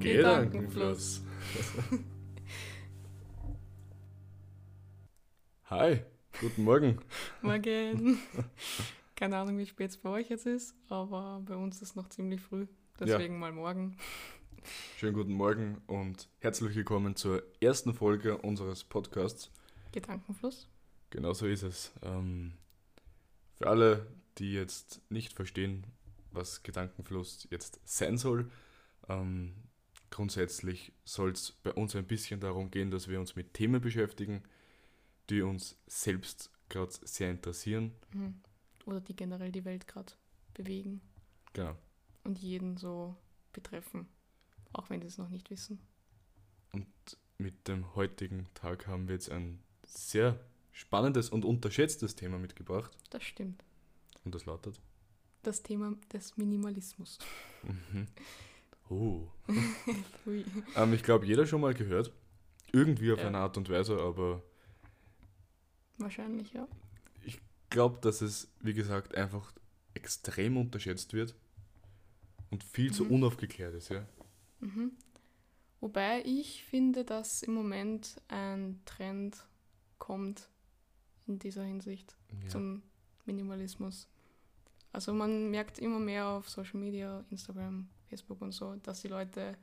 Gedankenfluss. Hi, guten Morgen. Morgen. Keine Ahnung, wie spät es bei euch jetzt ist, aber bei uns ist es noch ziemlich früh. Deswegen ja. mal morgen. Schönen guten Morgen und herzlich willkommen zur ersten Folge unseres Podcasts. Gedankenfluss. Genau so ist es. Ähm, für alle, die jetzt nicht verstehen, was Gedankenfluss jetzt sein soll, ähm, grundsätzlich soll es bei uns ein bisschen darum gehen, dass wir uns mit Themen beschäftigen, die uns selbst gerade sehr interessieren. Mhm. Oder die generell die Welt gerade bewegen. Genau. Und jeden so betreffen, auch wenn sie es noch nicht wissen. Und mit dem heutigen Tag haben wir jetzt ein sehr spannendes und unterschätztes Thema mitgebracht. Das stimmt. Und das lautet? Das Thema des Minimalismus. Mhm. Oh. ähm, ich glaube, jeder schon mal gehört. Irgendwie auf ja. eine Art und Weise, aber. Wahrscheinlich, ja. Ich glaube, dass es, wie gesagt, einfach extrem unterschätzt wird und viel mhm. zu unaufgeklärt ist, ja. Mhm. Wobei ich finde, dass im Moment ein Trend kommt in dieser Hinsicht ja. zum Minimalismus. Also man merkt immer mehr auf Social Media, Instagram, Facebook und so, dass die Leute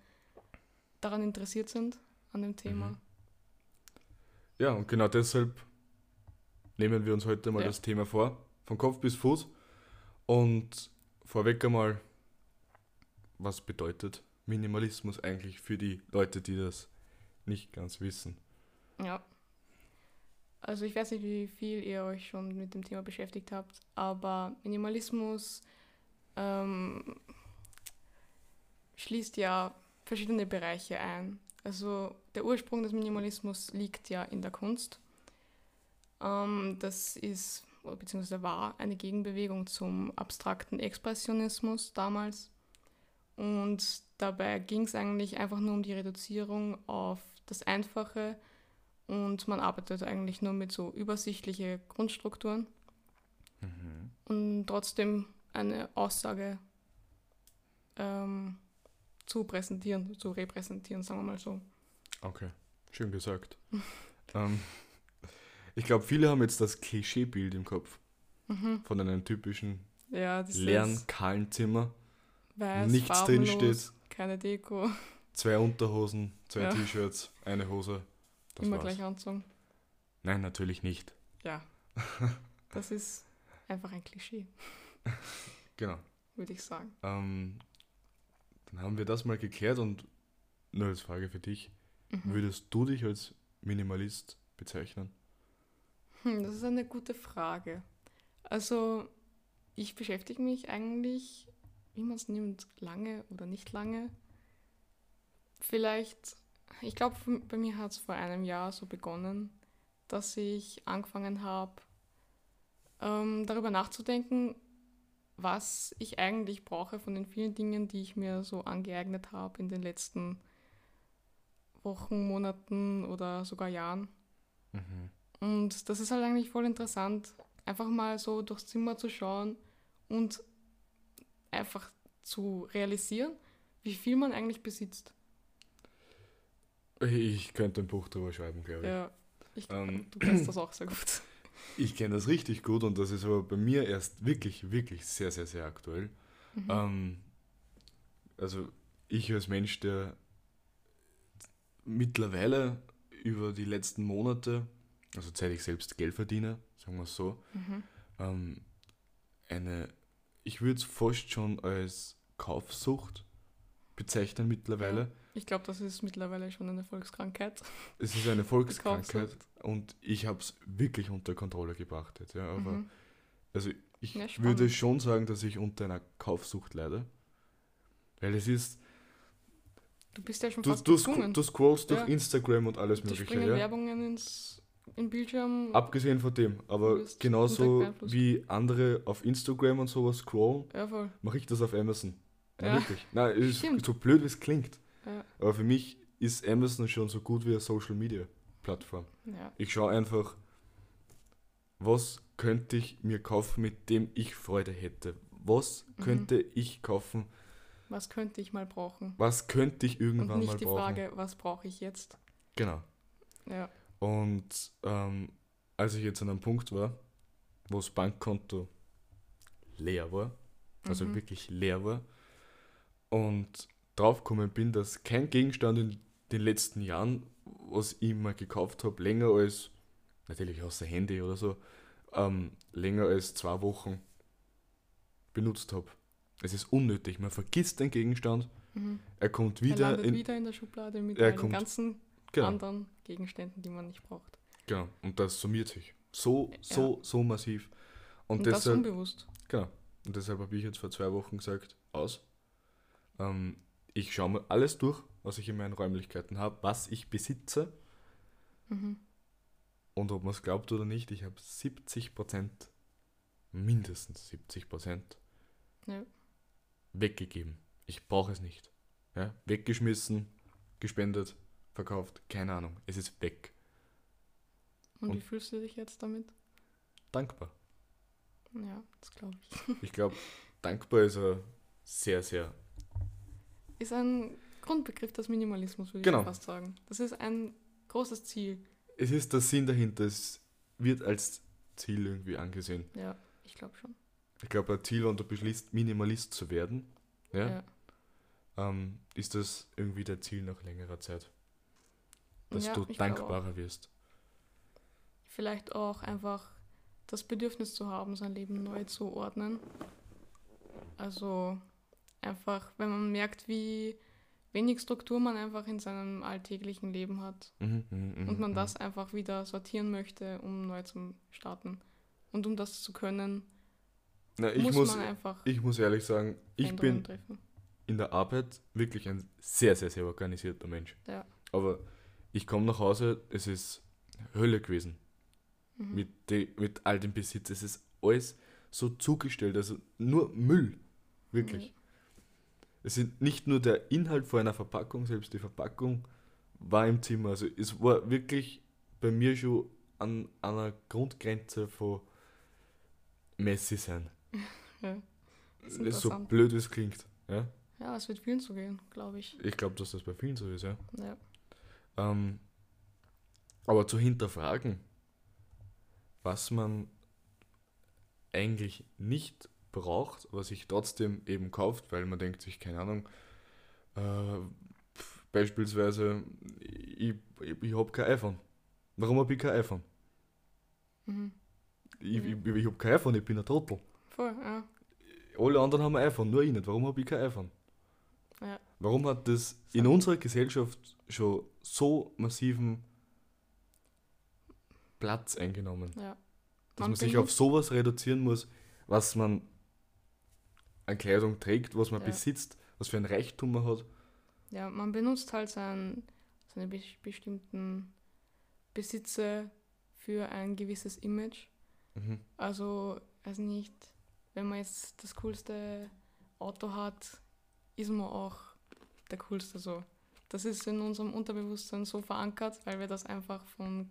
daran interessiert sind, an dem Thema. Mhm. Ja, und genau deshalb nehmen wir uns heute mal ja. das Thema vor, von Kopf bis Fuß. Und vorweg einmal, was bedeutet Minimalismus eigentlich für die Leute, die das nicht ganz wissen? Ja. Also ich weiß nicht, wie viel ihr euch schon mit dem Thema beschäftigt habt, aber Minimalismus ähm, schließt ja verschiedene Bereiche ein. Also der Ursprung des Minimalismus liegt ja in der Kunst. Ähm, das ist, beziehungsweise war eine Gegenbewegung zum abstrakten Expressionismus damals. Und dabei ging es eigentlich einfach nur um die Reduzierung auf das Einfache und man arbeitet eigentlich nur mit so übersichtlichen Grundstrukturen mhm. und trotzdem eine Aussage ähm, zu präsentieren, zu repräsentieren, sagen wir mal so. Okay, schön gesagt. ähm, ich glaube, viele haben jetzt das Klischeebild im Kopf mhm. von einem typischen ja, leeren, kahlen Zimmer. Weiß, nichts drinsteht. Keine Deko. Zwei Unterhosen, zwei ja. T-Shirts, eine Hose. Das Immer war's. gleich anzogen. Nein, natürlich nicht. Ja. Das ist einfach ein Klischee. Genau. Würde ich sagen. Ähm, dann haben wir das mal geklärt und nur als Frage für dich. Mhm. Würdest du dich als Minimalist bezeichnen? Hm, das ist eine gute Frage. Also, ich beschäftige mich eigentlich, wie man es nimmt, lange oder nicht lange. Vielleicht, ich glaube, bei mir hat es vor einem Jahr so begonnen, dass ich angefangen habe, ähm, darüber nachzudenken, was ich eigentlich brauche von den vielen Dingen, die ich mir so angeeignet habe in den letzten Wochen, Monaten oder sogar Jahren. Mhm. Und das ist halt eigentlich voll interessant, einfach mal so durchs Zimmer zu schauen und einfach zu realisieren, wie viel man eigentlich besitzt. Ich könnte ein Buch darüber schreiben, glaube ich. Ja, ich, ähm, du kennst das auch sehr gut. Ich kenne das richtig gut und das ist aber bei mir erst wirklich, wirklich sehr, sehr, sehr aktuell. Mhm. Ähm, also ich als Mensch, der mittlerweile über die letzten Monate, also seit ich selbst Geld verdiene, sagen wir es so, mhm. ähm, eine, ich würde es fast schon als Kaufsucht bezeichnen mittlerweile. Ich glaube, das ist mittlerweile schon eine Volkskrankheit. Es ist eine Volkskrankheit und ich habe es wirklich unter Kontrolle gebracht jetzt. Ja, aber mhm. also ich ja, würde schon sagen, dass ich unter einer Kaufsucht leide. Weil es ist. Du bist ja schon du, fast du, gezwungen. du scrollst durch Instagram und alles du mögliche. Ja. Werbungen ins im Bildschirm. Abgesehen von dem, aber genauso wie andere auf Instagram und sowas scrollen, ja, mache ich das auf Amazon. Ja. Wirklich. Nein, ist so blöd wie es klingt. Ja. Aber für mich ist Amazon schon so gut wie eine Social Media Plattform. Ja. Ich schaue einfach, was könnte ich mir kaufen, mit dem ich Freude hätte? Was mhm. könnte ich kaufen, Was könnte ich mal brauchen? Was könnte ich Und irgendwann nicht mal die brauchen? Frage, was brauche ich jetzt? Genau. Ja. Und ähm, als ich jetzt an einem Punkt war, wo das Bankkonto leer war, also Mhm. wirklich leer war, und draufgekommen bin, dass kein Gegenstand in den letzten Jahren, was ich mal gekauft habe, länger als, natürlich außer Handy oder so, ähm, länger als zwei Wochen benutzt habe. Es ist unnötig. Man vergisst den Gegenstand, Mhm. er kommt er wieder landet in. wieder in der Schublade mit Er den ganzen Genau. anderen Gegenständen, die man nicht braucht. Genau, und das summiert sich. So, so, so massiv. Und, Und, das deshalb, unbewusst. genau, und deshalb habe ich jetzt vor zwei Wochen gesagt, aus. Ähm, ich schaue mir alles durch, was ich in meinen Räumlichkeiten habe, was ich besitze. Mhm. Und ob man es glaubt oder nicht, ich habe 70%, mindestens 70% Ja. weggegeben. Ich brauche es nicht. Ja? Weggeschmissen, gespendet, verkauft, keine Ahnung. Es ist weg. Und, Und- wie fühlst du dich jetzt damit? Dankbar. Ja, das glaube ich. Ich glaube, dankbar ist ein sehr, sehr Ist ein Grundbegriff des Minimalismus, würde Genau. ich fast sagen. Das ist ein großes Ziel. es ist der Sinn dahinter, es wird als Ziel irgendwie angesehen. Ja, ich glaube schon. Ich glaube, ein Ziel, wenn du beschließt, Minimalist zu werden, ja, Ja. Ähm, ist das irgendwie der Ziel nach längerer Zeit. Dass Ja, du dankbarer wirst. Vielleicht auch einfach das Bedürfnis zu haben, sein Leben neu zu ordnen. Also einfach, wenn man merkt, wie wenig Struktur man einfach in seinem alltäglichen Leben hat Mhm, mhm, mhm, und man mhm. das einfach wieder sortieren möchte, um neu zu starten. Und um das zu können, Na, ich, muss, muss, man einfach ich muss ehrlich sagen, ich bin treffen. in der Arbeit wirklich ein sehr, sehr, sehr organisierter Mensch. Ja. Aber ich komme nach Hause, es ist Hölle gewesen. Mhm. Mit, de, mit all dem Besitz. Es ist alles so zugestellt, also nur Müll. Wirklich. Es sind nicht nur der Inhalt vor einer Verpackung, selbst die Verpackung war im Zimmer. Also es war wirklich bei mir schon an einer Grundgrenze von messy sein. Ja. Ist so blöd, wie es klingt. Ja? Ja, es wird vielen so gehen, glaube ich. Ich glaube, dass das bei vielen so ist, ja. Ja. Ähm, aber zu hinterfragen, was man eigentlich nicht braucht, was sich trotzdem eben kauft, weil man denkt sich, keine Ahnung, äh, pf, beispielsweise, ich, ich, ich habe kein iPhone. Warum habe ich kein iPhone? Mhm. Ich, Mhm. ich, ich habe kein iPhone, ich bin ein Trottel. Voll, ja. Alle anderen haben ein iPhone, nur ich nicht. Warum habe ich kein iPhone? Ja. Warum hat das in unserer Gesellschaft schon so massiven Platz eingenommen? ja. Dass man sich auf sowas reduzieren muss, was man an Kleidung trägt, was man Ja. besitzt, was für ein Reichtum man hat. Ja, man benutzt halt sein, seine be bestimmten Besitze für ein gewisses Image. Mhm. Also, weiß nicht, wenn man jetzt das coolste Auto hat, ist man auch der coolste so. Das ist in unserem Unterbewusstsein so verankert, weil wir das einfach von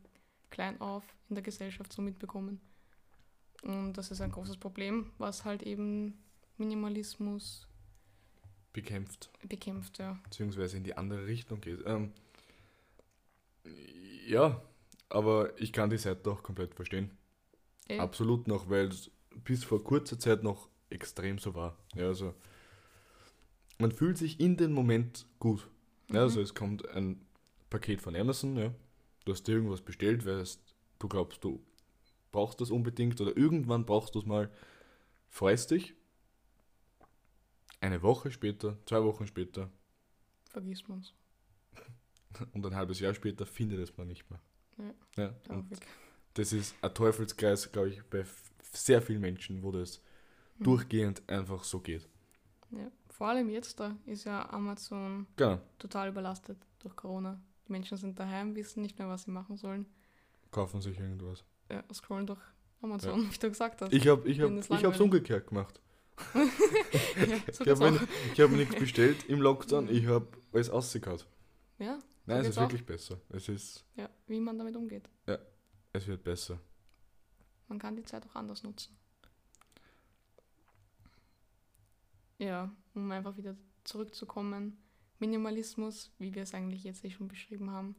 klein auf in der Gesellschaft so mitbekommen. Und das ist ein großes Problem, was halt eben Minimalismus Bekämpft, bekämpft, ja. beziehungsweise in die andere Richtung geht. Ähm, ja, aber ich kann die Seite auch komplett verstehen. Eh, Absolut noch, weil es bis vor kurzer Zeit noch extrem so war. Ja, also man fühlt sich in dem Moment gut. Ja, Mhm. also es kommt ein Paket von Amazon, ja. Du hast dir irgendwas bestellt, weil du glaubst, du brauchst das unbedingt oder irgendwann brauchst du es mal, freust dich. Eine Woche später, zwei Wochen später vergisst man es. und ein halbes Jahr später findet es man nicht mehr. Ja. Ja, das ist ein Teufelskreis, glaube ich, bei sehr vielen Menschen, wo das Mhm. durchgehend einfach so geht. Ja. Vor allem jetzt da ist ja Amazon Genau. total überlastet durch Corona. Die Menschen sind daheim, wissen nicht mehr, was sie machen sollen. kaufen sich irgendwas. Ja, scrollen durch Amazon, wie du gesagt hast. Ich habe ich hab, es ich langweilig- umgekehrt gemacht. ja, so Ich habe hab nichts bestellt im Lockdown, ich habe alles ausgekaut. Ja, Nein, es ist auch. wirklich besser. Es ist, ja, wie man damit umgeht. es wird besser. Man kann die Zeit auch anders nutzen. Ja, um einfach wieder zurückzukommen. Minimalismus, wie wir es eigentlich jetzt eh schon beschrieben haben,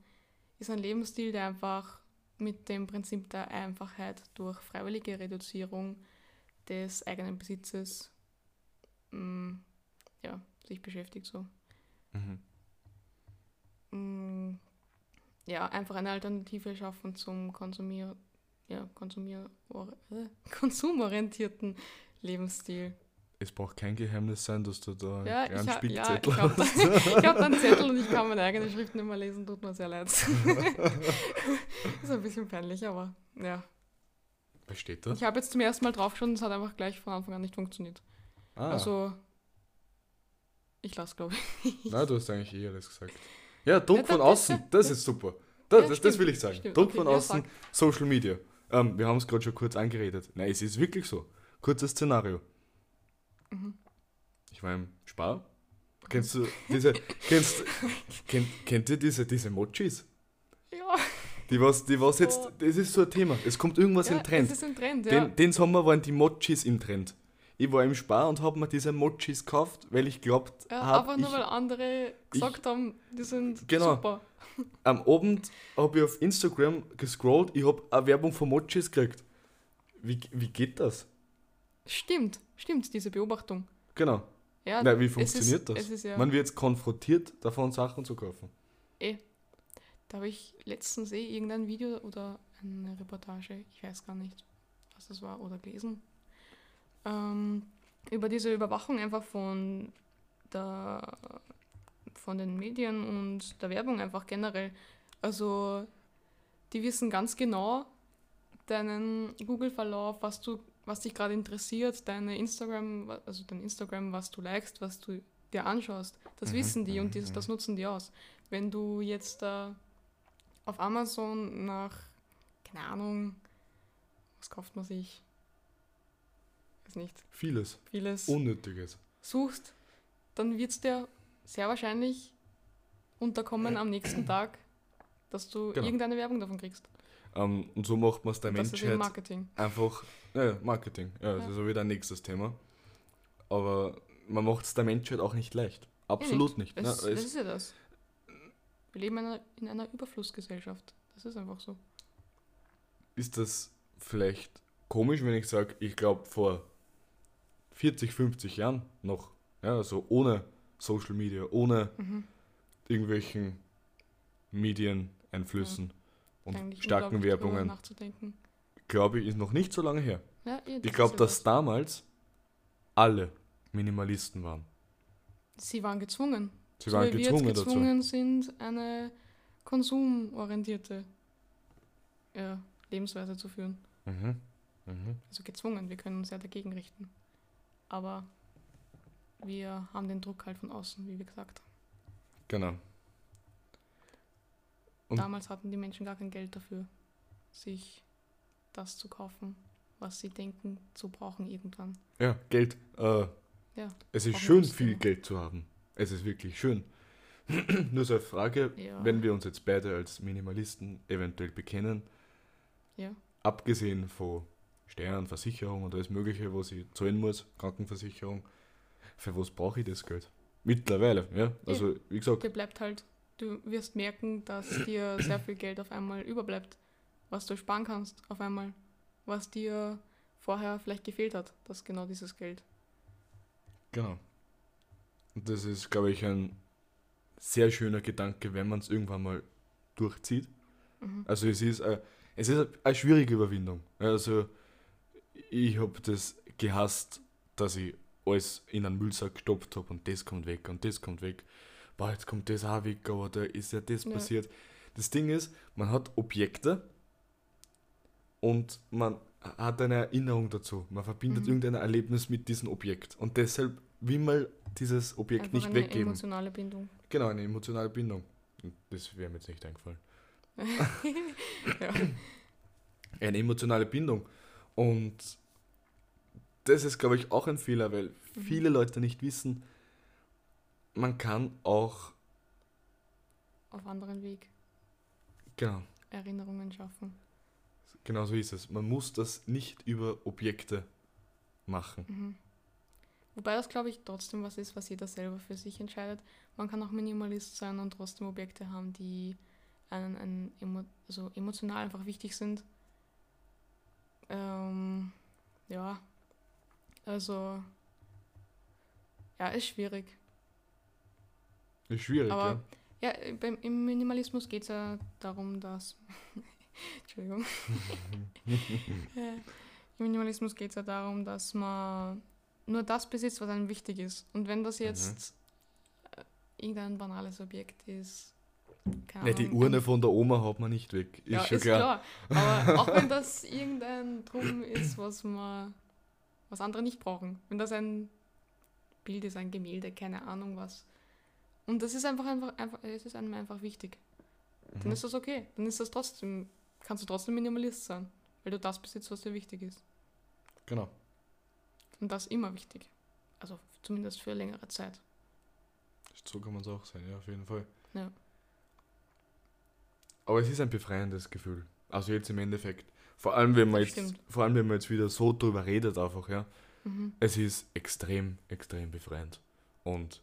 ist ein Lebensstil, der einfach mit dem Prinzip der Einfachheit durch freiwillige Reduzierung des eigenen Besitzes mh, ja, sich beschäftigt. So. Mhm. Mh, ja, einfach eine Alternative schaffen zum Konsumier ja, Konsumier äh, konsumorientierten Lebensstil. Es braucht kein Geheimnis sein, dass du da Ja, einen ich, ha, ja, Spickzettel ich habe hast. da, ich hab da einen Zettel und ich kann meine eigene Schrift nicht mehr lesen, tut mir sehr leid. ist ein bisschen peinlich, aber ja. Was steht da? Ich habe jetzt zum ersten Mal draufgeschaut und es hat einfach gleich von Anfang an nicht funktioniert. Ah, Also, ich lasse, glaube ich. nein, du hast eigentlich eh alles gesagt. Ja, Druck Ja, von außen, da- das da- ist super. Das, Ja, das, das will ich sagen. stimmt. Druck Okay, von ja, außen, sag. Social Media. Ähm, wir haben es gerade schon kurz angeredet. Nein, es ist wirklich so. Kurzes Szenario. Mhm. Ich war im Spar. Kennst du diese, kennst, kennt, kennt ihr diese, diese Mochis? Ja, Die was, die was jetzt, das ist so ein Thema. Es kommt irgendwas ja im Trend. es ist ein Trend, ja. Den, den Sommer waren die Mochis im Trend. Ich war im Spar und habe mir diese Mochis gekauft, weil ich glaubt ja habe, einfach nur, ich, weil andere gesagt haben, die sind Genau. super. am Abend habe ich auf Instagram gescrollt, ich habe eine Werbung von Mochis gekriegt. Wie, wie geht das? Stimmt, stimmt, diese Beobachtung. Genau. Ja, Na, wie funktioniert ist, das? Ist ja, Man wird jetzt konfrontiert, davon Sachen zu kaufen. Da habe ich letztens eh irgendein Video oder eine Reportage, ich weiß gar nicht, was das war, oder gelesen, ähm, über diese Überwachung einfach von, der, von den Medien und der Werbung einfach generell. Also, die wissen ganz genau deinen Google-Verlauf, was du, was dich gerade interessiert, deine Instagram, also dein Instagram, was du likest, was du dir anschaust. Das Mhm, wissen die und mhm, das, das nutzen die aus. Wenn du jetzt da auf Amazon nach, keine Ahnung, was kauft man sich? Weiß nicht, Vieles. vieles Unnötiges. suchst, dann wird es dir sehr wahrscheinlich unterkommen am nächsten Tag, dass du Genau. irgendeine Werbung davon kriegst. Ähm, und so macht man es der das ist Menschheit Marketing. einfach. Ja, Marketing. Ja, das Ja. ist auch wieder ein nächstes Thema. Aber man macht es der Menschheit auch nicht leicht. Absolut nicht. Das, ne? das ist ja das. Wir leben in einer, in einer Überflussgesellschaft. Das ist einfach so. ist das vielleicht komisch, wenn ich sage, ich glaube vor 40, 50 Jahren noch, ja, also ohne Social Media, ohne Mhm. irgendwelchen Medieneinflüssen und Eigentlich starken Werbungen, glaube ich, ist noch nicht so lange her. Ja, das Ich glaube, ja dass das. damals alle Minimalisten waren. Sie waren gezwungen. Sie so waren gezwungen wir jetzt dazu. gezwungen sind, eine konsumorientierte ja, Lebensweise zu führen. Mhm. Mhm. Also gezwungen, wir können uns ja dagegen richten. Aber wir haben den Druck halt von außen, wie wir gesagt haben. Genau. Und- Damals hatten die Menschen gar kein Geld dafür, sich das zu kaufen, was sie denken zu brauchen irgendwann. Ja, Geld. Äh, Ja, es ist schön, viel. Geld zu haben. Es ist wirklich schön. Nur so eine Frage, Ja. wenn wir uns jetzt beide als Minimalisten eventuell bekennen, Ja. abgesehen von Steuern, Versicherung und alles Mögliche, was ich zahlen muss, Krankenversicherung, für was brauche ich das Geld? Mittlerweile, ja. Also, wie gesagt, Dir bleibt halt, du wirst merken, dass dir sehr viel Geld auf einmal überbleibt, was du sparen kannst auf einmal, was dir vorher vielleicht gefehlt hat, das genau dieses Geld. genau. Und das ist, glaube ich, ein sehr schöner Gedanke, wenn man es irgendwann mal durchzieht. Mhm. Also es ist, äh, es ist eine schwierige Überwindung. Also ich habe das gehasst, dass ich alles in einen Müllsack gestopft habe und das kommt weg und das kommt weg. Boah, jetzt kommt das auch weg, aber da ist ja das Ja. passiert. Das Ding ist, man hat Objekte und man hat eine Erinnerung dazu. Man verbindet Mhm. irgendein Erlebnis mit diesem Objekt. Und deshalb will man dieses Objekt Einfach nicht eine weggeben. emotionale Bindung. Genau, eine emotionale Bindung. Das wäre mir jetzt nicht eingefallen. ja. eine emotionale Bindung. Und das ist, glaube ich, auch ein Fehler, weil Mhm. viele Leute nicht wissen, man kann auch, Auf anderen Weg genau, Erinnerungen schaffen. genau so ist es. Man muss das nicht über Objekte machen. Mhm. Wobei das, glaube ich, trotzdem was ist, was jeder selber für sich entscheidet. Man kann auch Minimalist sein und trotzdem Objekte haben, die einen, einen emo also emotional einfach wichtig sind. Ähm, ja, also ja, ist schwierig. Ist schwierig, Aber ja, beim, im Minimalismus geht es ja darum, dass. Entschuldigung. Im Minimalismus geht es ja darum, dass man nur das besitzt, was einem wichtig ist. Und wenn das jetzt mhm. irgendein banales Objekt ist. Ja, die Urne von der Oma hat man nicht weg. Ist ja, schon ist klar. klar. Aber auch wenn das irgendein Drum ist, was man was andere nicht brauchen. Wenn das ein Bild ist, ein Gemälde, keine Ahnung was. Und das ist einfach einfach, einfach es ist einem einfach wichtig. Mhm. Dann ist das okay. Dann ist das trotzdem, kannst du trotzdem Minimalist sein, weil du das besitzt, was dir wichtig ist. Genau. Und das immer wichtig. Also zumindest für längere Zeit. So kann man es auch sein, ja, auf jeden Fall. Ja. Aber es ist ein befreiendes Gefühl. Also jetzt im Endeffekt. Vor allem, wenn man, jetzt, vor allem, wenn man jetzt wieder so drüber redet, einfach, ja. Mhm. Es ist extrem, extrem befreiend. Und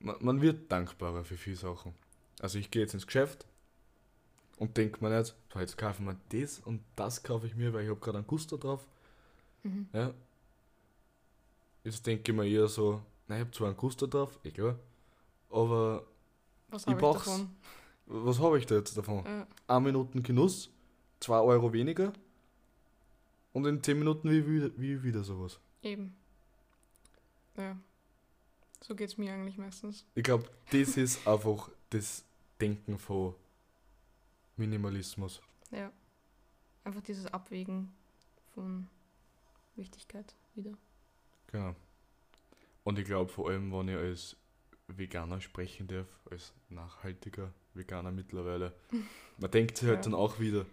man, man wird dankbarer für viele Sachen. Also ich gehe jetzt ins Geschäft und denke mir nicht, so jetzt kaufe ich mir das und das kaufe ich mir, weil ich habe gerade einen Guster drauf. Mhm. Ja, Jetzt denke ich mir eher so, nein, ich habe zwar einen Guster drauf, egal, aber was ich brauch's. Was habe ich da jetzt davon? Ja. Eine Minuten Genuss, zwei Euro weniger und in zehn Minuten wie, wie, wie wieder sowas. Eben. Ja. So geht es mir eigentlich meistens. Ich glaube, das ist einfach das Denken von Minimalismus. Ja. Einfach dieses Abwägen von Wichtigkeit wieder. Genau. Und ich glaube vor allem, wenn ich als Veganer sprechen darf, als nachhaltiger Veganer mittlerweile, man denkt sich halt ja. dann auch wieder,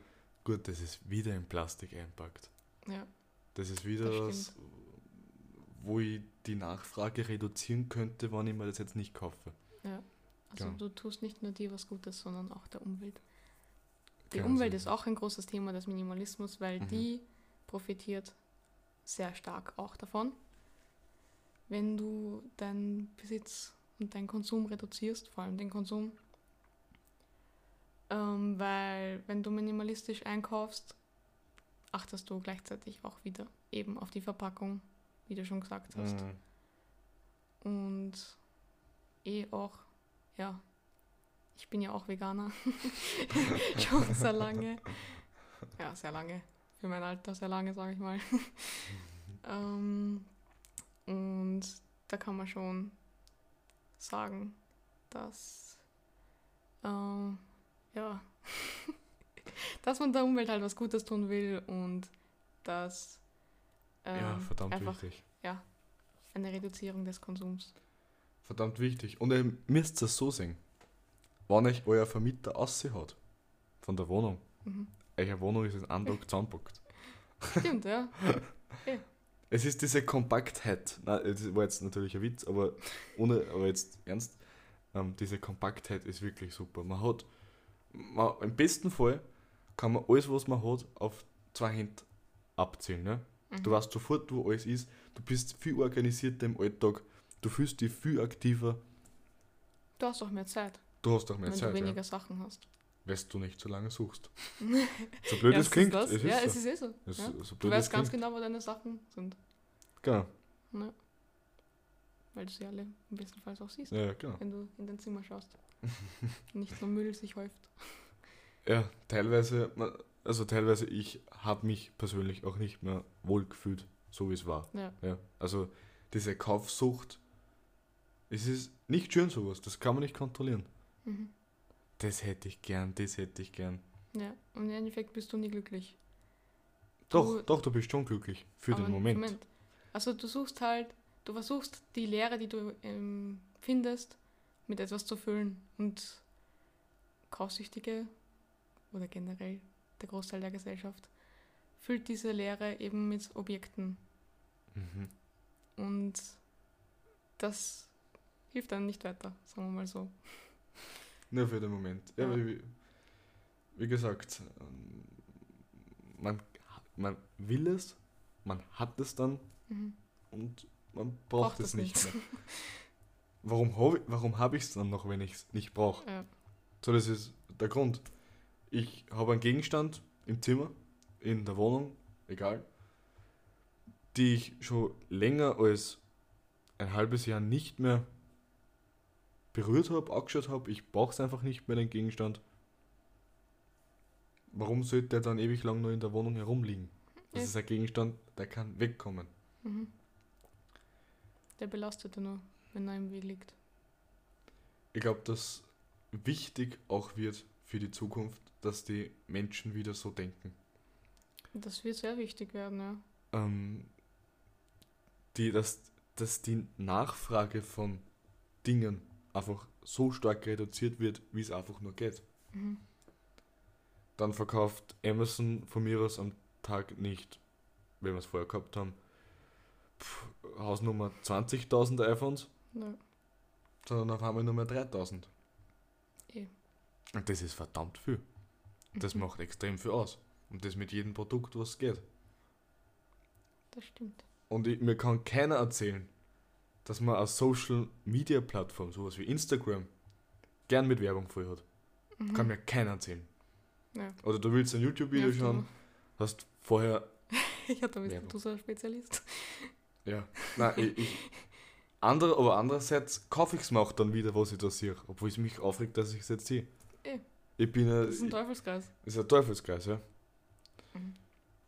gut, das ist wieder in Plastik einpackt. Ja. Das ist wieder das was, wo ich die Nachfrage reduzieren könnte, wenn ich mir das jetzt nicht kaufe. Ja. Also genau. du tust nicht nur dir was Gutes, sondern auch der Umwelt. Die genau Umwelt so. ist auch ein großes Thema des Minimalismus, weil mhm. die profitiert sehr stark auch davon wenn du deinen Besitz und deinen Konsum reduzierst, vor allem den Konsum. Ähm, weil wenn du minimalistisch einkaufst, achtest du gleichzeitig auch wieder eben auf die Verpackung, wie du schon gesagt hast. Mhm. Und eh auch, ja, ich bin ja auch Veganer. schon sehr lange. Ja, sehr lange. Für mein Alter sehr lange, sage ich mal. ähm, und da kann man schon sagen, dass äh, ja, dass man der Umwelt halt was Gutes tun will und dass äh, ja, verdammt einfach, wichtig. Ja, eine Reduzierung des Konsums. Verdammt wichtig. Und ihr müsst es so sehen. Wenn euch euer Vermieter hat von der Wohnung, mhm. eure Wohnung ist in einem Tag zusammengepackt. Stimmt, ja. Okay. Es ist diese Kompaktheit. Nein, das war jetzt natürlich ein Witz, aber ohne, aber jetzt ernst. Ähm, diese Kompaktheit ist wirklich super. Man hat, man, im besten Fall kann man alles, was man hat, auf zwei Hände abzählen. Ne? Mhm. Du weißt sofort, wo alles ist. Du bist viel organisierter im Alltag. Du fühlst dich viel aktiver. Du hast auch mehr Zeit. Du hast auch mehr wenn Zeit. Wenn du weniger ja. Sachen hast. Weil du nicht so lange suchst. so blöd ja, es klingt. Es ist ja, so. es ist eh so. Es, ja. so du weißt ganz genau, wo deine Sachen sind. Genau. Ja. Weil du sie alle im besten Fall auch siehst. Ja, genau. Wenn du in dein Zimmer schaust. nicht nur Müll sich häuft. Ja, teilweise, also teilweise, ich habe mich persönlich auch nicht mehr wohl gefühlt, so wie es war. Ja. ja. Also diese Kaufsucht, es ist nicht schön sowas, das kann man nicht kontrollieren. Mhm das hätte ich gern, das hätte ich gern. Ja, und im Endeffekt bist du nie glücklich. Doch, du, doch, du bist schon glücklich für den Moment. Moment. Also du suchst halt, du versuchst die Leere, die du ähm, findest, mit etwas zu füllen. Und Kaufsüchtige oder generell der Großteil der Gesellschaft füllt diese Leere eben mit Objekten. Mhm. Und das hilft dann nicht weiter, sagen wir mal so. Nur für den Moment. Ja, ja. Wie, wie, gesagt, ähm, man, man will es, man hat es dann mhm. und man braucht, Braucht es nicht. mehr. Warum habe ich, warum hab ich es dann noch, wenn ich es nicht brauche? Ja. So, das ist der Grund. Ich habe einen Gegenstand im Zimmer, in der Wohnung, egal, die ich schon länger als ein halbes Jahr nicht mehr berührt habe, angeschaut habe. Ich brauche es einfach nicht mehr, den Gegenstand. Warum sollte der dann ewig lang nur in der Wohnung herumliegen? Das Ja. ist ein Gegenstand, der kann wegkommen. Mhm. Der belastet nur, wenn er im Weg liegt. Ich glaube, dass wichtig auch wird für die Zukunft, dass die Menschen wieder so denken. Das wird sehr wichtig werden, ja. ähm, die, dass, dass die Nachfrage von Dingen einfach so stark reduziert wird, wie es einfach nur geht. Mhm. Dann verkauft Amazon von mir aus am Tag nicht, wenn wir es vorher gehabt haben, pff, Hausnummer 20.000 iPhones, Ja. sondern auf einmal nur mehr 3.000. Eh. Und das ist verdammt viel. Das Mhm. macht extrem viel aus. Und das mit jedem Produkt, was geht. Das stimmt. Und ich, mir kann keiner erzählen, dass man eine Social Media Plattform, sowas wie Instagram, gern mit Werbung voll hat. Mhm. Kann mir keiner erzählen. Ja. Oder du willst ein YouTube-Video Ja, schauen, hast vorher, Ja, da bist Werbung. du so ein Spezialist. ja, nein, ich, ich andere, aber andererseits kaufe ich es mir auch dann wieder, was ich da sehe, obwohl es mich aufregt, dass ich es jetzt sehe. Eh. Ich bin ein, Das ist ein Teufelskreis. ist ein Teufelskreis, ja.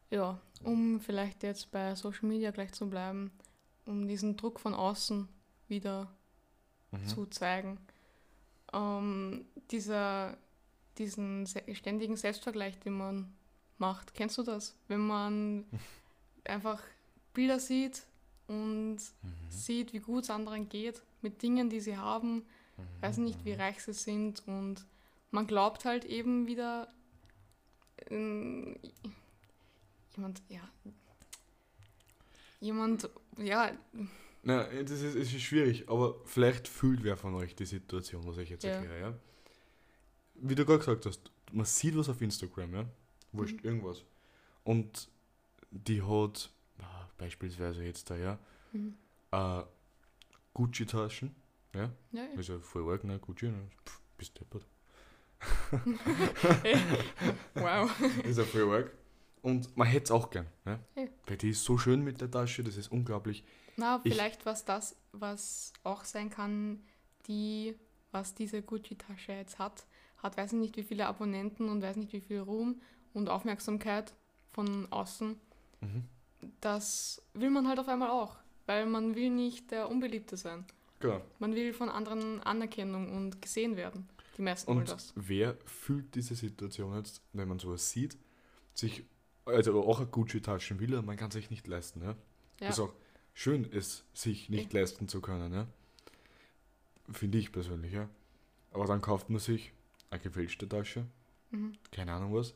Ja, um vielleicht jetzt bei Social Media gleich zu bleiben, um diesen Druck von außen wieder Mhm. zu zeigen. Ähm, dieser, diesen se ständigen Selbstvergleich, den man macht, kennst du das? Wenn man einfach Bilder sieht und Mhm. sieht, wie gut es anderen geht, mit Dingen, die sie haben, weiß nicht, wie reich sie sind und man glaubt halt eben wieder ähm, jemand, ja, jemand, ja, Na, das ist, es ist schwierig, aber vielleicht fühlt wer von euch die Situation, was ich jetzt Ja. erkläre, ja? Wie du gerade gesagt hast, man sieht was auf Instagram, ja? Wurscht, Mhm. irgendwas. Und die hat beispielsweise jetzt da, ja, mhm. äh, Gucci-Taschen, ja? ja, ja. Ja voll arg, ne? Gucci, ne? Pff, bist deppert. wow. ist ja voll arg. Und man hätte es auch gern, ne? Ja. Weil die ist so schön mit der Tasche, das ist unglaublich. Na, Ich- vielleicht was das, was auch sein kann, die, was diese Gucci-Tasche jetzt hat, hat weiß ich nicht wie viele Abonnenten und weiß nicht wie viel Ruhm und Aufmerksamkeit von außen. Mhm. Das will man halt auf einmal auch, weil man will nicht der Unbeliebte sein. Genau. Man will von anderen Anerkennung und gesehen werden. Die meisten wollen Und das. wer fühlt diese Situation jetzt, wenn man sowas sieht, sich, also auch eine Gucci-Taschen will, man kann sich nicht leisten, ja? Ja. Ist auch schön, es sich nicht leisten zu können, ja? Finde ich persönlich, ja? Aber dann kauft man sich eine gefälschte Tasche, Mhm. keine Ahnung was,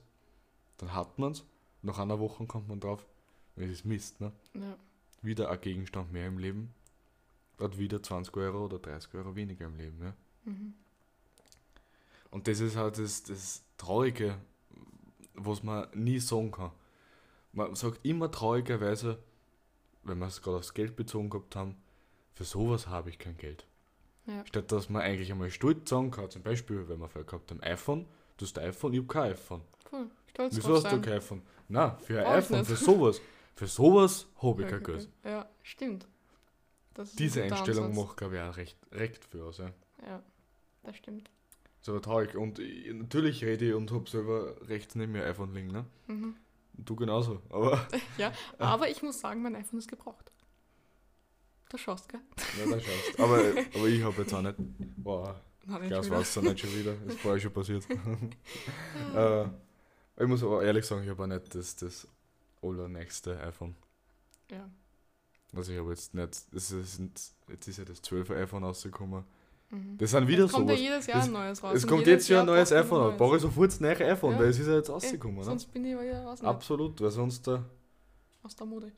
dann hat man es, nach einer Woche kommt man drauf, es ist Mist, ne? Ja. Wieder ein Gegenstand mehr im Leben, hat wieder 20 Euro oder 30 Euro weniger im Leben, ja? Mhm. Und das ist halt das, das Traurige, was man nie sagen kann. Man sagt immer traurigerweise, wenn wir es gerade aufs Geld bezogen gehabt haben, für sowas habe ich kein Geld. Ja. Statt dass man eigentlich einmal stolz sagen kann, zum Beispiel, wenn wir vorher gehabt haben, iPhone, du hast ein iPhone, ich habe kein iPhone. Cool. Stolz Wieso hast du sein. kein iPhone? Na, für ein Brauch iPhone, nicht. für sowas, für sowas habe ich kein Geld. Ja, stimmt. Das ein Diese guter Einstellung Ansatz. macht, glaube ich, auch recht, recht für aus. Ja. Ja, das stimmt. So traurig. Und ich, natürlich rede ich und habe selber rechts neben mir iPhone liegen, ne? Mhm. Du genauso. Aber Ja, aber ich muss sagen, mein iPhone ist gebraucht. Du schaust, gell? Ja, da schaust. Aber, aber ich habe jetzt auch nicht. Boah, Nein, Glas schon wieder. Wasser nicht schon wieder. Ist vorher schon passiert. äh, ich muss aber ehrlich sagen, ich habe auch nicht das, das allernächste iPhone. Ja. Also ich habe jetzt nicht. Das ist, jetzt ist ja das 12er iPhone rausgekommen. Mhm. Das sind wieder es kommt sowas. ja jedes Jahr Das- ein neues raus. Es kommt jetzt ja ein neues iPhone. neues. Brauche ich sofort das neue iPhone, Ja. weil es ist ja jetzt rausgekommen. Ne? Sonst bin ich ja wieder raus. Absolut, weil sonst da. Aus der Mode.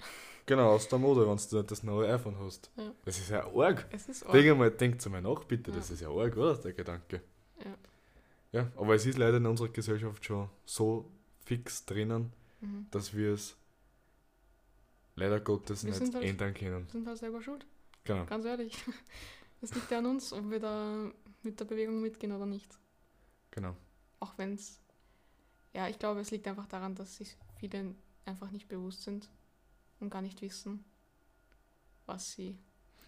Genau, aus der Mode, wenn du das neue iPhone hast. Ja. Das ist ja arg. Es ist arg. Denk einmal, denkt einmal nach, bitte. Ja. Das ist ja arg, oder? Der Gedanke. Ja. Ja, aber es ist leider in unserer Gesellschaft schon so fix drinnen, Mhm. dass wir es leider Gottes Wir nicht sind halt- ändern können. Wir sind halt selber schuld, Genau. ganz ehrlich. Es liegt ja an uns, ob wir da mit der Bewegung mitgehen oder nicht. genau. Auch wenn es, ja, ich glaube, es liegt einfach daran, dass sich viele einfach nicht bewusst sind und gar nicht wissen, was sie.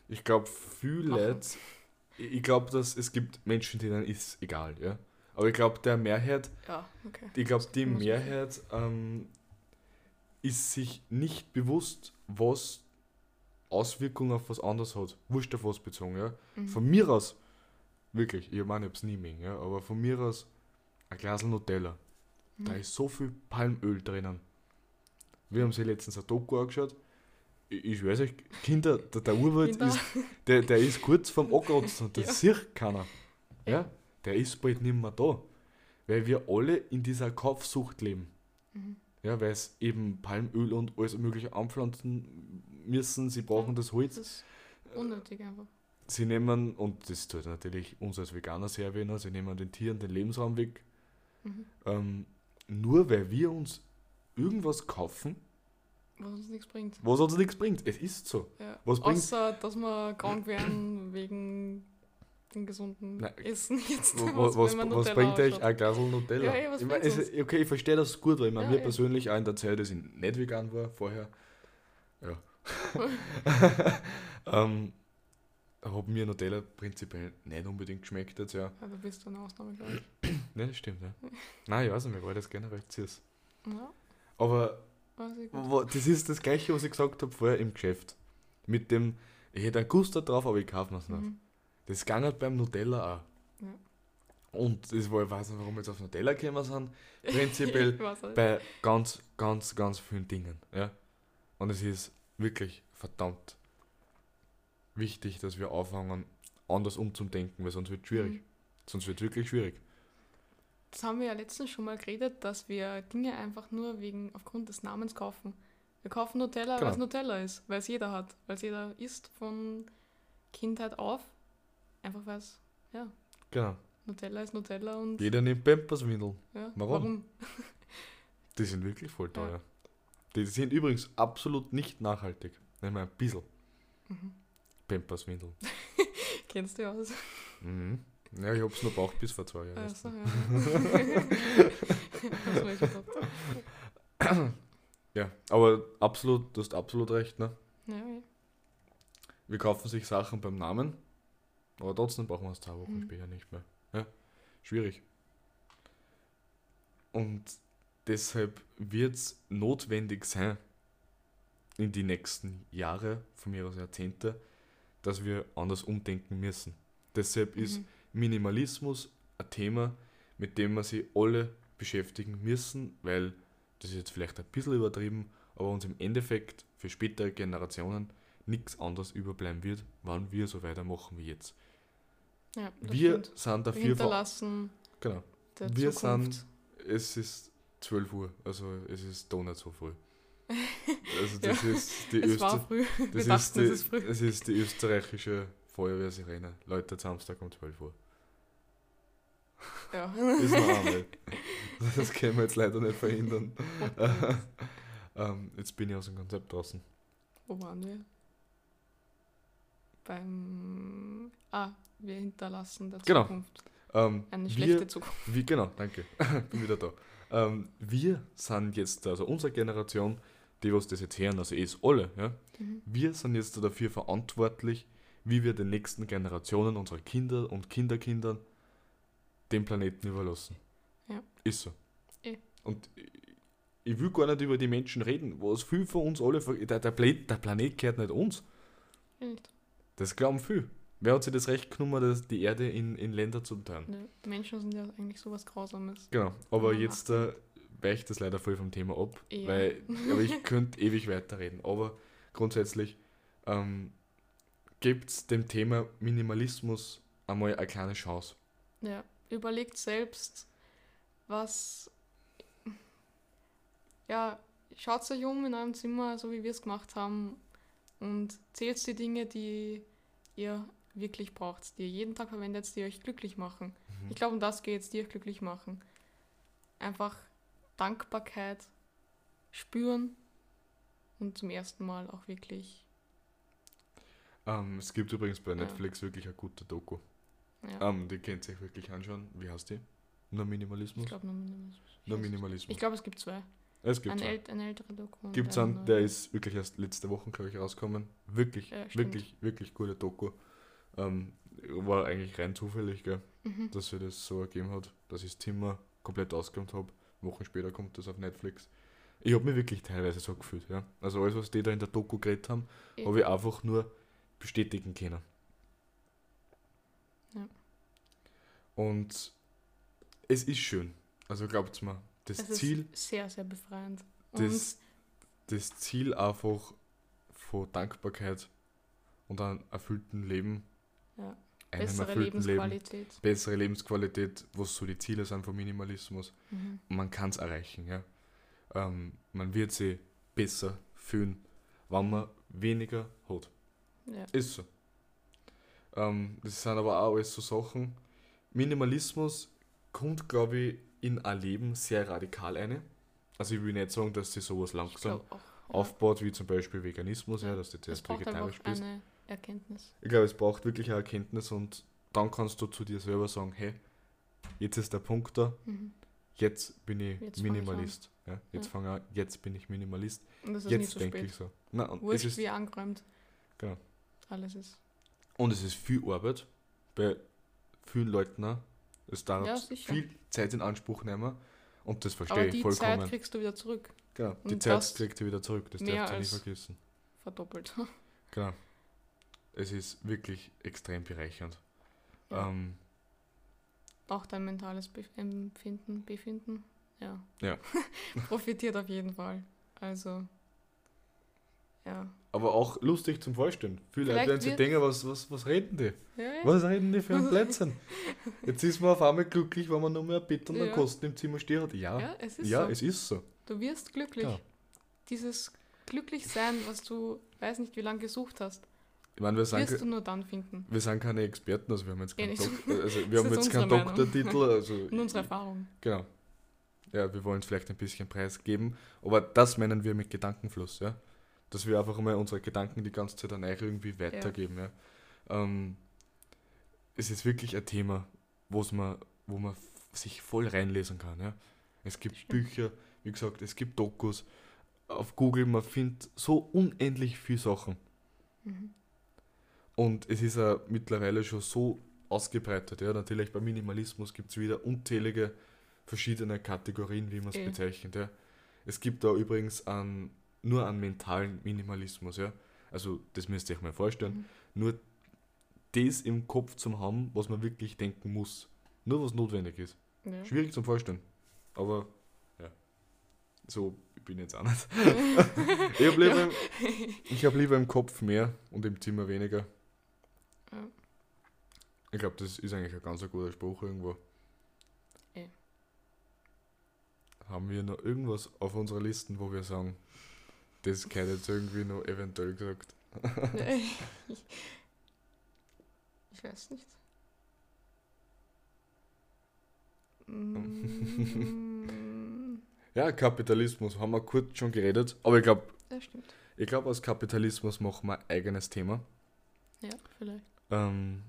Ich glaube, viele Machen. Ich glaube, dass es gibt Menschen, denen ist egal, ja. Aber ich glaube, der Mehrheit, Ja, okay. ich glaube, die Mehrheit ähm, ist sich nicht bewusst, was Auswirkungen auf was anderes hat. Wurscht auf was bezogen, ja. Mhm. Von mir aus, wirklich, ich meine, ich hab's nie mehr, ja, aber von mir aus ein Glas Nutella. Da Mhm. ist so viel Palmöl drinnen. Wir haben sie letztens ein Doku angeschaut. Ich, ich weiß euch, Kinder, der, der Urwald Kinder. ist, der, der ist kurz vorm Ankratzen und das Ja. sieht keiner. Ja, der ist bald nicht mehr da. Weil wir alle in dieser Kaufsucht leben. Mhm. Ja, weil es eben Palmöl und alles mögliche anpflanzen müssen. Sie brauchen das Das Holz. ist unnötig einfach. Sie nehmen, und das tut natürlich uns als Veganer sehr weh, ne, sie nehmen den Tieren den Lebensraum weg. Mhm. Ähm, nur weil wir uns irgendwas kaufen, Was uns nichts bringt. was uns nichts bringt. Es ist so. Ja. Was bringt- Außer, dass wir krank werden wegen den gesunden Nein. Essen. Jetzt, Was, was, was, was bringt euch ein Glas Nutella? Ja, was ich mein, es, okay, ich verstehe das gut, weil ich meine, Ja, mir ja. persönlich auch in der Zeit, dass ich nicht vegan war vorher, ja, ähm, hat mir Nutella prinzipiell nicht unbedingt geschmeckt jetzt, ja. Ja, du bist eine Ausnahme, glaube ich. Ne, das stimmt, ja. Nein, ich weiß nicht, mir war das generell süß. Ja, Aber Das ist das gleiche, was ich gesagt habe vorher im Geschäft. Mit dem, ich hätte einen Guster drauf, aber ich kaufe mir's nicht. Mhm. Das ging halt beim Nutella auch. Ja. Und das war, ich weiß nicht, warum wir jetzt auf Nutella gekommen sind. Prinzipiell bei ganz, ganz, ganz vielen Dingen. Ja? Und es ist wirklich verdammt wichtig, dass wir anfangen, anders umzudenken, weil sonst wird es schwierig. Mhm. Sonst wird es wirklich schwierig. Das haben wir ja letztens schon mal geredet, dass wir Dinge einfach nur wegen aufgrund des Namens kaufen. Wir kaufen Nutella, weil Genau. es Nutella ist, weil es jeder hat, weil es jeder isst von Kindheit auf. Einfach es, ja, Genau. Nutella ist Nutella und Jeder nimmt Pampers-Windeln. ja, Warum? Die sind wirklich voll Ja. teuer. Die sind übrigens absolut nicht nachhaltig. Nehmen wir ein bisschen Mhm. Pampers-Windeln. Kennst du aus? Mhm. Ja, ich hab's nur braucht bis vor zwei Jahren. Also, ja. Ja, aber absolut, du hast absolut recht, ne? Ja, ja. Wir kaufen sich Sachen beim Namen, aber trotzdem brauchen wir es zwei Wochen Mhm. später nicht mehr. Ja, schwierig. Und deshalb wird es notwendig sein, in die nächsten Jahre, von mir aus Jahrzehnte, dass wir anders umdenken müssen. Deshalb ist Mhm. Minimalismus ein Thema, mit dem wir sich alle beschäftigen müssen, weil das ist jetzt vielleicht ein bisschen übertrieben, aber uns im Endeffekt für spätere Generationen nichts anderes überbleiben wird, wann wir so weitermachen wie jetzt. Ja wir stimmt. sind dafür hinterlassen genau. Wir Zukunft. Es ist 12 Uhr, also es ist doch nicht so früh. Also das ist die es war früh. das Wir ist dachten, die, es ist früh. es ist die österreichische Feuerwehrsirene. Leute, Samstag um 12 Uhr. Ja. Ist noch einmal. Das können wir jetzt leider nicht verhindern. ähm, jetzt bin ich aus dem Konzept draußen. Wo waren wir? Beim. Ah, wir hinterlassen der Genau. Zukunft. Ähm, Eine wir- schlechte Zukunft. Wie, genau, danke. Bin wieder da. Ähm, wir sind jetzt, also unsere Generation, die was das jetzt hören, also eh alle, ja, Mhm. wir sind jetzt dafür verantwortlich, wie wir den nächsten Generationen, unsere Kinder und Kinderkindern, den Planeten überlassen. Ja. Ist so. Eh. Und ich- ich will gar nicht über die Menschen reden, was viel von uns alle, der, der, Pla- der Planet gehört nicht uns. Nicht. Das glauben viel. Wer hat sich das Recht genommen, das, die Erde in, in Länder zu teilen? Ne, Menschen sind ja eigentlich sowas Grausames. Genau, aber jetzt äh, weicht das leider voll vom Thema ab, Ja. weil aber ich könnte ewig weiterreden. Aber grundsätzlich ähm, gibt es dem Thema Minimalismus einmal eine kleine Chance. Ja, überlegt selbst, was. Ja, schaut euch um in eurem Zimmer, so wie wir es gemacht haben, und zählt die Dinge, die ihr wirklich braucht, die ihr jeden Tag verwendet, die euch glücklich machen. Mhm. Ich glaube, um das geht es, die euch glücklich machen. Einfach Dankbarkeit spüren und zum ersten Mal auch wirklich. Ähm, es gibt übrigens bei Ja. Netflix wirklich eine gute Doku. Ja, Ähm, die könnt ihr euch wirklich anschauen. Wie heißt die? Nur Minimalismus? ich glaube nur Minimalismus. Nur. Minimalismus. Ich glaube, es gibt zwei. es gibt Ein, zwei. ält, ein älterer Doku. und Gibt's einen der ist wirklich erst letzte Woche, glaube ich, rausgekommen. Wirklich, Ja, wirklich, wirklich gute Doku. Ähm, war eigentlich rein zufällig, gell, Mhm. dass sich das so ergeben hat, dass ich das Zimmer komplett ausgeräumt habe. Wochen später kommt das auf Netflix. Ich habe mich wirklich teilweise so gefühlt, ja. Also alles, was die da in der Doku geredet haben, Eh. habe ich einfach nur bestätigen können. Ja. Und es ist schön. Also glaubt mir, das Es Ziel, ist sehr, sehr befreiend. Das, das Ziel einfach von Dankbarkeit und einem erfüllten Leben, Ja. bessere erfüllten Leben, Lebensqualität. bessere Lebensqualität, was so die Ziele sind vom Minimalismus. Mhm. Man kann es erreichen, ja. Ähm, man wird sich besser fühlen, wenn man weniger hat. Ja. Ist so. Ähm, das sind aber auch alles so Sachen. Minimalismus kommt, glaube ich, in ein Leben sehr radikal eine. Also ich will nicht sagen, dass sie sowas langsam glaube auch. Ja. aufbaut, wie zum Beispiel Veganismus, ja, dass du zuerst vegetarisch bist. eine Erkenntnis. Ich glaube, es braucht wirklich eine Erkenntnis und dann kannst du zu dir selber sagen, hey, jetzt ist der Punkt da, Mhm. jetzt bin ich Jetzt fang ich Minimalist. Ja, jetzt Ja. fange ich an, jetzt bin ich Minimalist. Und das ist nicht Jetzt so denke ich so. Nein, und, es Wurscht, ist, wie angeräumt. Genau. Alles ist. und es ist viel Arbeit bei vielen Leuten auch. Es dauert Ja, viel Zeit in Anspruch nehmen und das verstehe ich die vollkommen. Zeit kriegst du wieder zurück. genau, die und Zeit kriegt ihr wieder zurück, das darfst du nicht vergessen. Verdoppelt. Genau. Es ist wirklich extrem bereichernd. Ja. Ähm, Auch dein mentales Bef Empfinden, Befinden. Ja. Ja. Profitiert auf jeden Fall. Also. Ja. aber auch lustig zum Vorstellen. Viele Leute Vielleicht werden sich denken, was, was, was reden die? Ja. Was reden die für ein Blödsinn? Jetzt ist man auf einmal glücklich, wenn man nur mehr Bett und. Kosten im Zimmer stehen hat. Ja, ja es ist ja so. es ist so. Du wirst glücklich. Ja. Dieses Glücklichsein, was du weiß nicht wie lange gesucht hast, Ich meine, wir sind, wirst du nur dann finden. wir sind keine Experten, also wir haben jetzt keinen. Dok also wir haben jetzt keinen. Doktortitel. Also Und unsere Erfahrung. Genau. Ja, wir wollen es vielleicht ein bisschen preisgeben, aber das meinen wir mit Gedankenfluss, ja. Dass wir einfach mal unsere Gedanken die ganze Zeit an euch irgendwie weitergeben, ja. Ähm, es ist wirklich ein Thema, wo's man, wo man sich voll reinlesen kann, ja. Es gibt Stimmt. Bücher, wie gesagt, es gibt Dokus. Auf Google, man findet so unendlich viele Sachen. Mhm. Und es ist ja mittlerweile schon so ausgebreitet. Ja. Natürlich beim Minimalismus gibt es wieder unzählige verschiedene Kategorien, wie man es Eh. bezeichnet. Ja. Es gibt da übrigens an, nur einen mentalen Minimalismus. Ja. Also das müsst ihr euch mal vorstellen. Mhm. Nur das im Kopf zu haben, was man wirklich denken muss. Nur was notwendig ist. Ja. Schwierig zum Vorstellen. Aber ja, so bin ich jetzt auch nicht. ich habe lieber, im- ich hab lieber im Kopf mehr und im Zimmer weniger. Ja. Ich glaube, das ist eigentlich ein ganz guter Spruch irgendwo. Eh. Haben wir noch irgendwas auf unserer Listen, wo wir sagen, das gehört jetzt irgendwie noch eventuell gesagt? ich weiß nicht. Ja, Kapitalismus haben wir kurz schon geredet, aber ich glaube, ich glaube, aus Kapitalismus machen wir ein eigenes Thema. Ja, vielleicht. Ähm,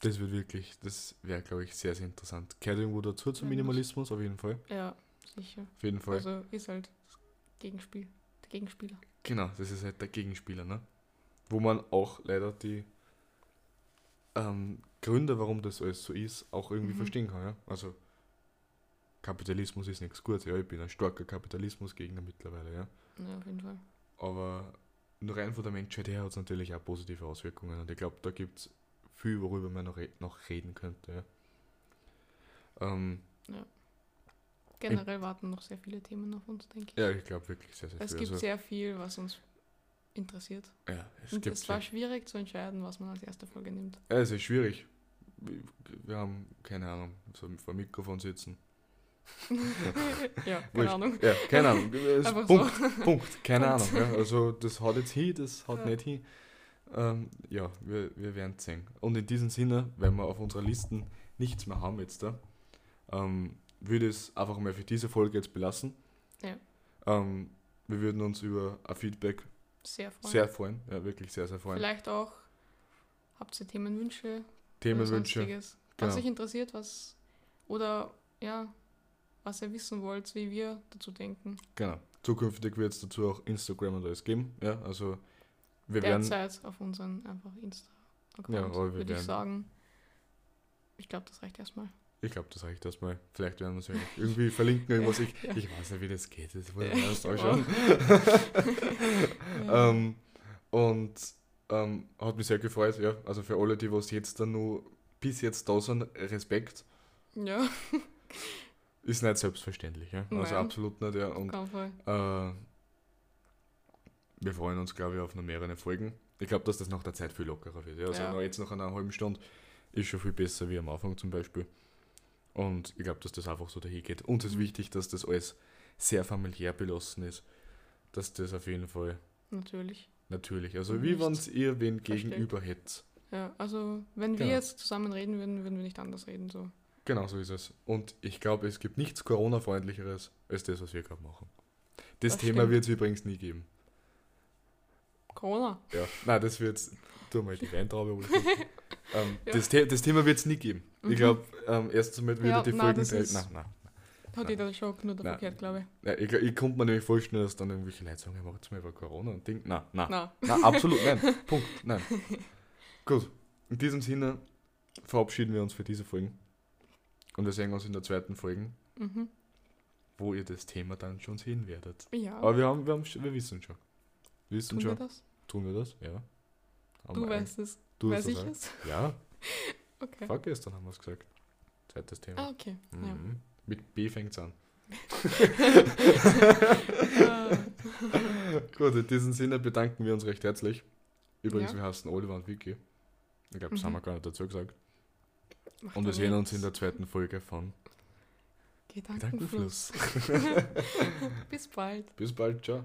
das wird wirklich, das wäre, glaube ich, sehr, sehr interessant. Gehört irgendwo dazu zum Minimalismus, auf jeden Fall. Ja, sicher. Auf jeden Fall. Also ist halt das Gegenspiel. Der Gegenspieler. Genau, das ist halt der Gegenspieler, ne? Wo man auch leider die ähm, Gründe, warum das alles so ist, auch irgendwie Mhm. verstehen kann, ja. Also Kapitalismus ist nichts Gutes, ja, ich bin ein starker Kapitalismusgegner mittlerweile, ja. Ja, auf jeden Fall. Aber nur rein von der Menschheit her hat es natürlich auch positive Auswirkungen und ich glaube, da gibt es viel, worüber man noch, re noch reden könnte, ja. Ähm, Generell warten noch sehr viele Themen auf uns, denke ich. ja, ich glaube wirklich sehr, sehr es viel. gibt also, sehr viel, was uns interessiert. ja, es Und gibt es war schwierig zu entscheiden, was man als erste Folge nimmt. Ja, es ist schwierig. Wir- haben, keine Ahnung, so vor dem Mikrofon sitzen. ja, keine. Ahnung. Ja, keine Ahnung. Es- Punkt, so. Punkt, keine Punkt. Ahnung. Ja. Also das haut jetzt hin, das haut Ja. nicht hin. Ähm, ja, wir, wir werden sehen. Und in diesem Sinne, wenn wir auf unserer Listen nichts mehr haben jetzt da, ähm, würde es einfach mal für diese Folge jetzt belassen. Ja. Ähm, wir würden uns über ein Feedback sehr freuen. Sehr freuen. Ja, wirklich sehr, sehr freuen. Vielleicht auch habt ihr Themenwünsche, Themenwünsche. sonstiges. Was Genau. euch interessiert, was oder ja, was ihr wissen wollt, wie wir dazu denken. Genau. Zukünftig wird es dazu auch Instagram und alles geben. Ja, also wir werden. Derzeit auf unseren einfach Insta-Account, Ja, würde ich sagen. Ich glaube, das reicht erstmal. Ich glaube, das reicht erstmal. Vielleicht werden wir es ja irgendwie verlinken, irgendwas. Ich, Ja. ich weiß nicht, wie das geht. Das man erst anschauen. Ja. ähm, und ähm, hat mich sehr gefreut, ja. Also für alle, die was jetzt dann nur bis jetzt da sind, Respekt. ja, Ist nicht selbstverständlich, ja. Also Nein. absolut nicht, ja. Und äh. Wir freuen uns, glaube ich, auf noch mehrere Folgen. Ich glaube, dass das nach der Zeit viel lockerer wird. Ja. Also Ja. noch jetzt nach einer halben Stunde ist schon viel besser wie am Anfang zum Beispiel. Und ich glaube, dass das einfach so dahin geht. Uns ist Mhm. wichtig, dass das alles sehr familiär belassen ist. Dass das auf jeden Fall Natürlich. natürlich, also Und wie nicht wenn ihr wen verstellt. gegenüber hättet. Ja, also wenn wir Genau. jetzt zusammen reden würden, würden wir nicht anders reden. So. Genau so ist es. Und ich glaube, es gibt nichts Corona-freundlicheres als das, was wir gerade machen. Das, Das Thema wird es übrigens nie geben. Corona. Ja, nein, das wird's. Tu mal die Weintraube. ähm, Ja. das, The das Thema wird es nie geben. Mhm. Ich glaube, ähm, erst einmal würde Ja, die nein, Folgen. Nein, nein. Hat jeder schon nur Nein. verkehrt, glaube ich. nein ich, ich konnte mir nämlich vorstellen, dass dann irgendwelche Leute sagen, ja, macht's mal über Corona und Ding. Nein, nein. Na, Nein, absolut, nein. Punkt, nein. Gut, in diesem Sinne verabschieden wir uns für diese Folgen. Und wir sehen uns in der zweiten Folge, mhm. wo ihr das Thema dann schon sehen werdet. ja. Aber wir, haben, wir, haben, wir wissen schon. Wir wissen Tun wir schon. das? Tun wir das? Ja. Haben Du ein- weißt es. du Weiß ich es? Ja, Okay. vorgestern haben wir es gesagt. Zweites Thema. Ah, okay. Ja. Mhm. Mit B fängt es an. Gut, in diesem Sinne bedanken wir uns recht herzlich. Übrigens, Ja. wir heißen Oliver und Vicky. Ich glaube, das Mhm. haben wir gar nicht dazu gesagt. macht Und wir sehen uns in der zweiten Folge von Gedankenfluss. Gedankenfluss. Bis bald. Bis bald, ciao.